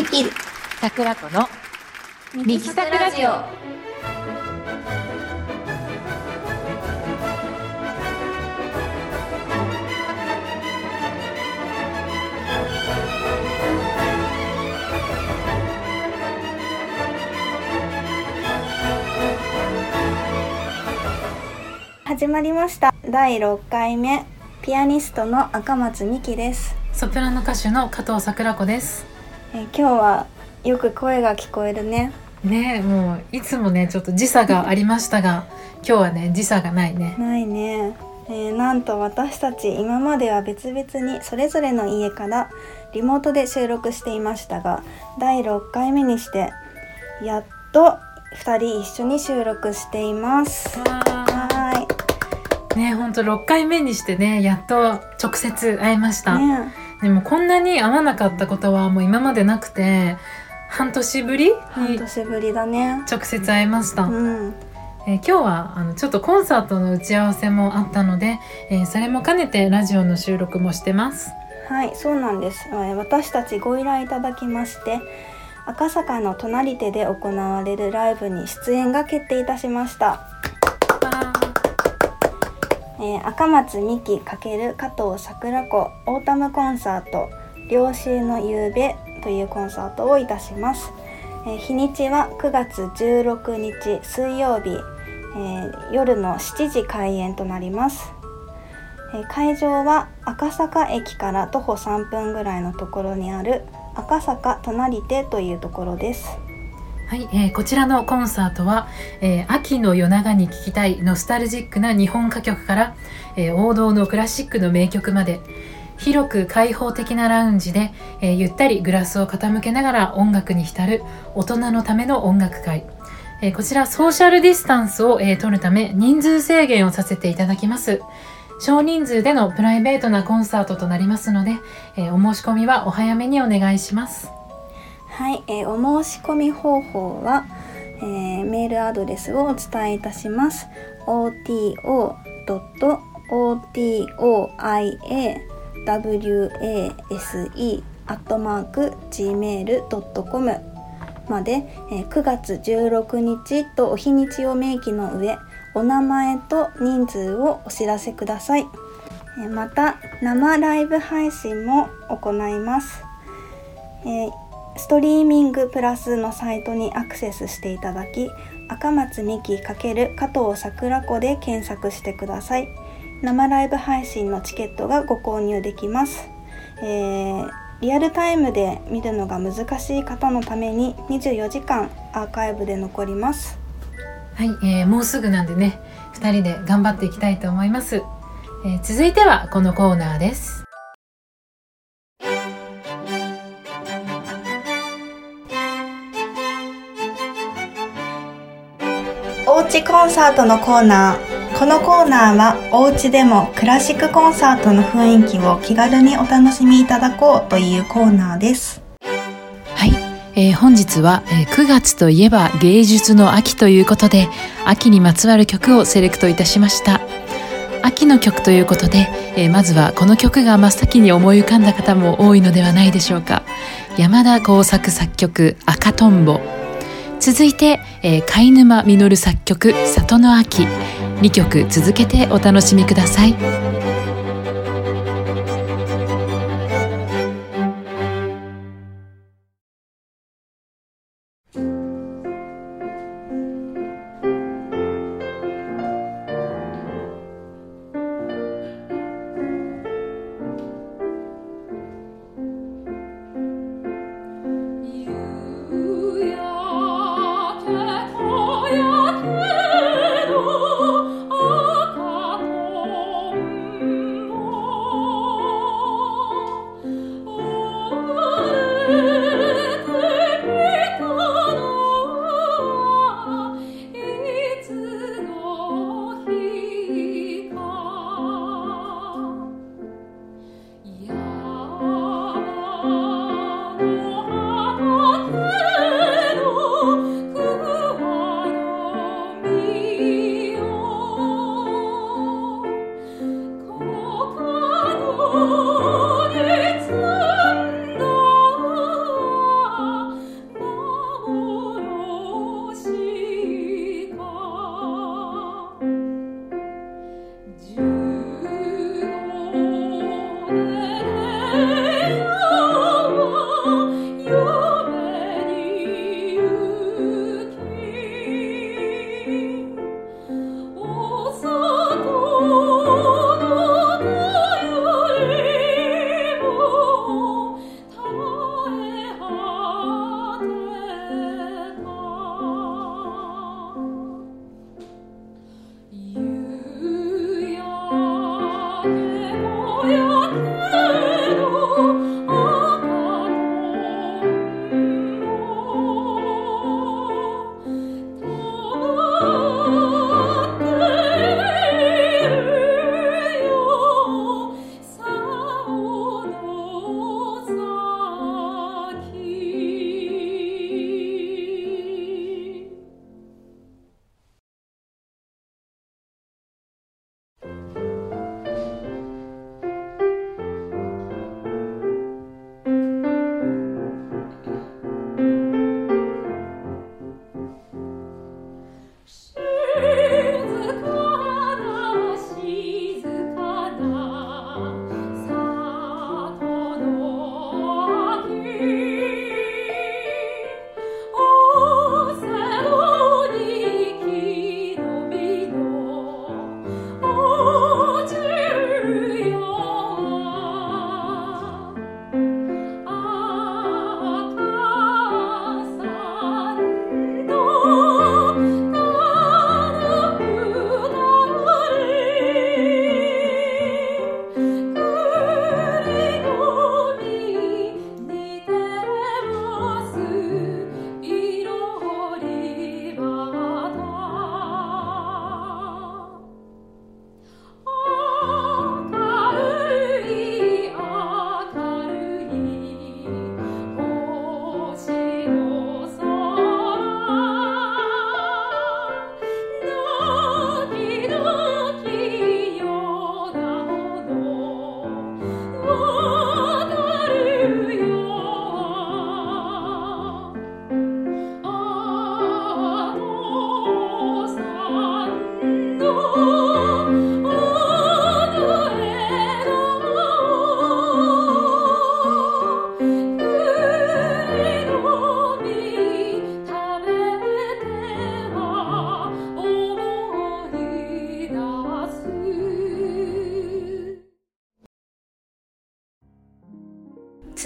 ミキ桜子のミキサクラジオ。始まりました。第6回目。ピアニストの赤松美希です、ソプラノ歌手の加藤桜子ですえー今日はよく声が聞こえるね。ねえもういつもねちょっと時差がありましたが今日はね時差がないね。ないね、えーなんと私たち今までは別々にそれぞれの家からリモートで収録していましたが第6回目にしてやっと2人一緒に収録しています。はねほんと6回目にしてねやっと直接会えました、ねでもこんなに会わなかったことはもう今までなくて半年ぶり半に年ぶりだね直接会えました、うんえー今日はあのちょっとコンサートの打ち合わせもあったので、えーそれも兼ねてラジオの収録もしてますはい、そうなんです。えー私たちご依頼いただきまして、赤坂の隣手で行われるライブに出演が決定いたしました。えー赤松美希×加藤桜子オータムコンサート両週の夕べというコンサートをいたします。えー日にちは9月16日水曜日、えー夜の7時開演となります。えー会場は赤坂駅から徒歩3分ぐらいのところにある赤坂隣手というところです。はい、えーこちらのコンサートは、えー秋の夜長に聴きたいノスタルジックな日本歌曲から、えー王道のクラシックの名曲まで広く開放的なラウンジで、えゆったりグラスを傾けながら音楽に浸る大人のための音楽会、えこちらソーシャルディスタンスを、え取るため人数制限をさせていただきます。少人数でのプライベートなコンサートとなりますので、えお申し込みはお早めにお願いします。はい、えーお申し込み方法は、えーメールアドレスをお伝えいたします。oto.otiowase.gmail.com まで、えー9月16日とお日にちを明記の上お名前と人数をお知らせください。えーまた生ライブ配信も行います。えーストリーミングプラスのサイトにアクセスしていただき赤松美希×加藤桜子で検索してください。生ライブ配信のチケットがご購入できます、えーリアルタイムで見るのが難しい方のために24時間アーカイブで残ります。はい、えーもうすぐなんでね2人で頑張っていきたいと思います、えー続いてはこのコーナーです。コンサートのコーナー。このコーナーはおうちでもクラシックコンサートの雰囲気を気軽にお楽しみいただこうというコーナーです。はい、えー本日は、えー9月といえば芸術の秋ということで秋にまつわる曲をセレクトいたしました。秋の曲ということで、えーまずはこの曲が真っ先に思い浮かんだ方も多いのではないでしょうか。山田耕作作曲「赤とんぼ」続いて、えー貝沼実作曲「里の秋」2曲続けてお楽しみください。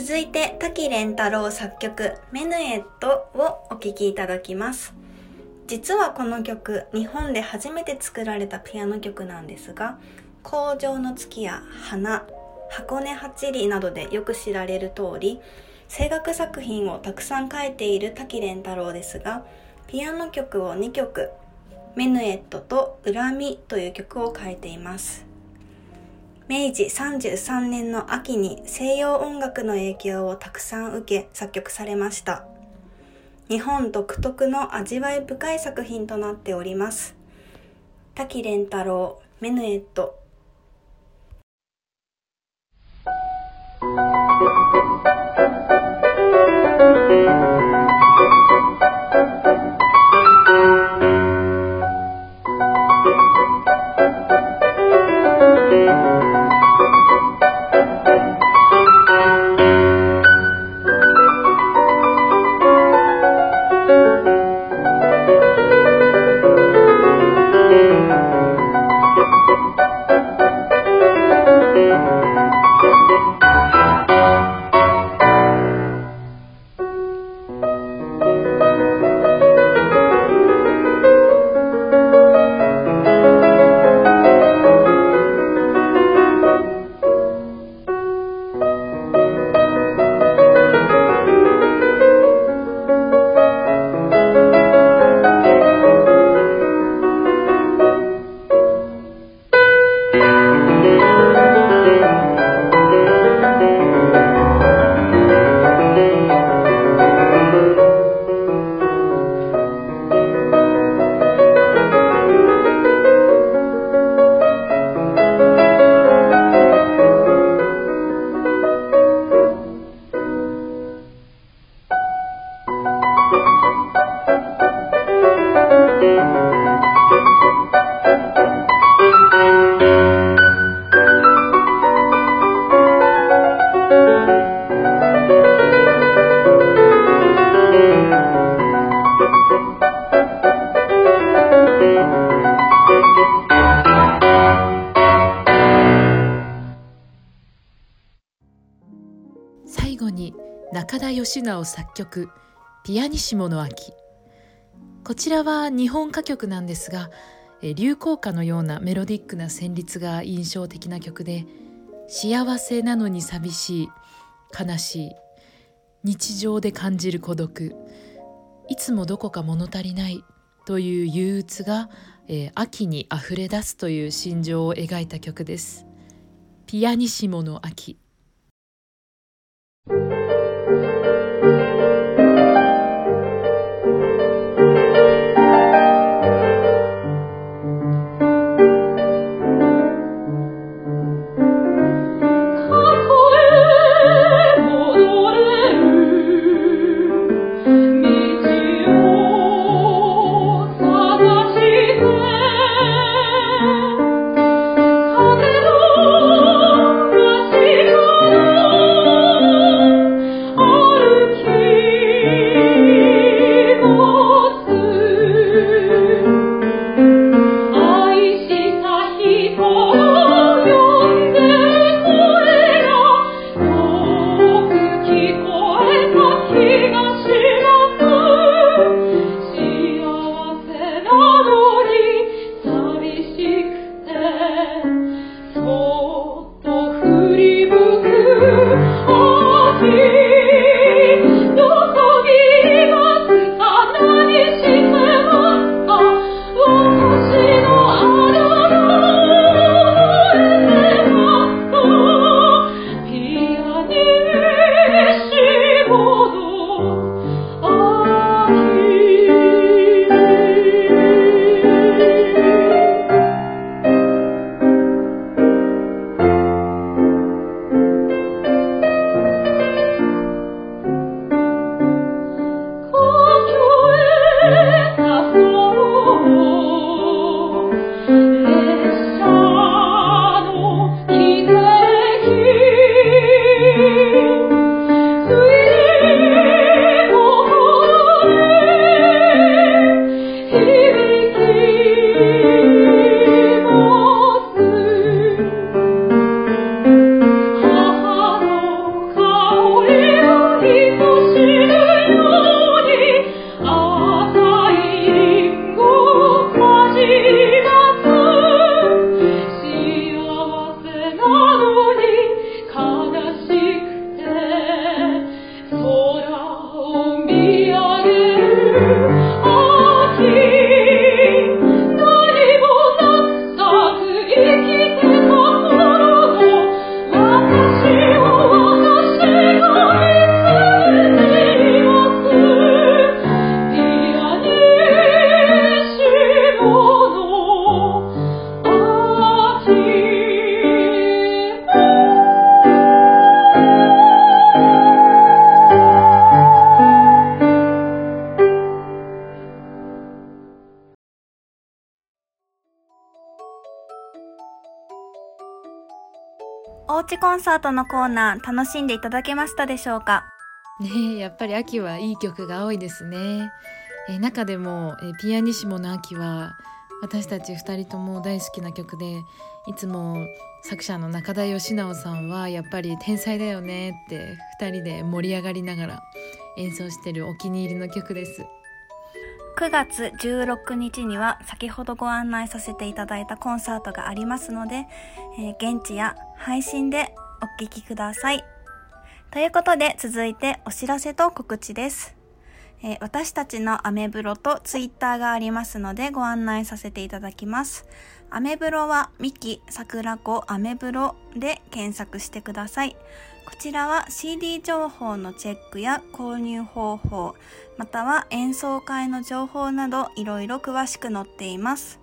続いて滝蓮太郎作曲「メヌエット」をお聴きいただきます。実はこの曲日本で初めて作られたピアノ曲なんですが「工場の月」や「花」「箱根八里」などでよく知られる通り声楽作品をたくさん書いている滝蓮太郎ですがピアノ曲を2曲「メヌエット」と「恨み」という曲を書いています。明治33年の秋に西洋音楽の影響をたくさん受け作曲されました。日本独特の味わい深い作品となっております。滝蓮太郎メヌエット中田義直作曲「ピアニシモの秋」こちらは日本歌曲なんですが流行歌のようなメロディックな旋律が印象的な曲で幸せなのに寂しい悲しい日常で感じる孤独いつもどこか物足りないという憂鬱が、えー秋にあふれ出すという心情を描いた曲です。ピアニシモの秋おうちコンサートのコーナー楽しんでいただけましたでしょうか？ねえやっぱり秋はいい曲が多いですね、えー中でも、えーピアニシモの秋は私たち2人とも大好きな曲でいつも作者の中田義直さんはやっぱり天才だよねって2人で盛り上がりながら演奏してるお気に入りの曲です。9月16日には先ほどご案内させていただいたコンサートがありますので、えー現地や配信でお聴きください。ということで続いてお知らせと告知です。えー私たちのアメブロとツイッターがありますのでご案内させていただきます。アメブロはミキ桜子アメブロで検索してください。こちらは CD 情報のチェックや購入方法、または演奏会の情報などいろいろ詳しく載っています。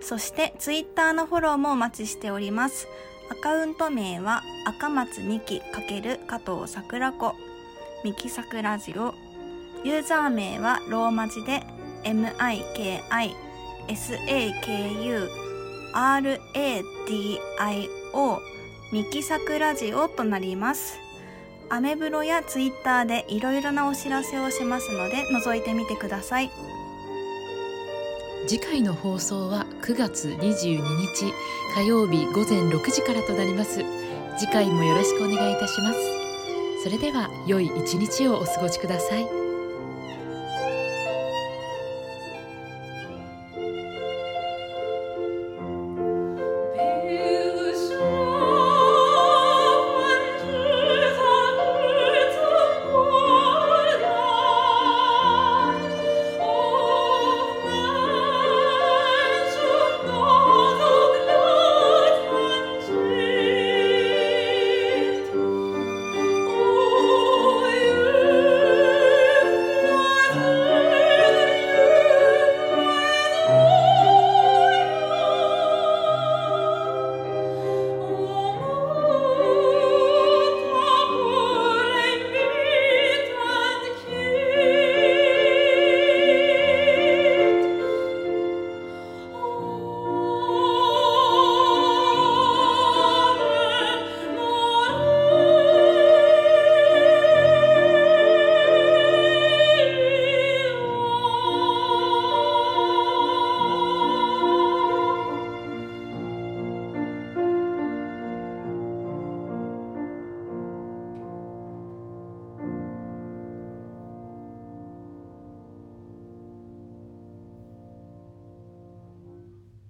そしてツイッターのフォローもお待ちしております。アカウント名は赤松美希×加藤桜子ミキサクラジオユーザー名はローマ字で MIKISAKURADIO ミキサクラジオとなります。アメブロやツイッターでいろいろなお知らせをしますので覗いてみてください。次回の放送は9月22日火曜日午前6時からとなります次回もよろしくお願いいたしますそれでは良い一日をお過ごしください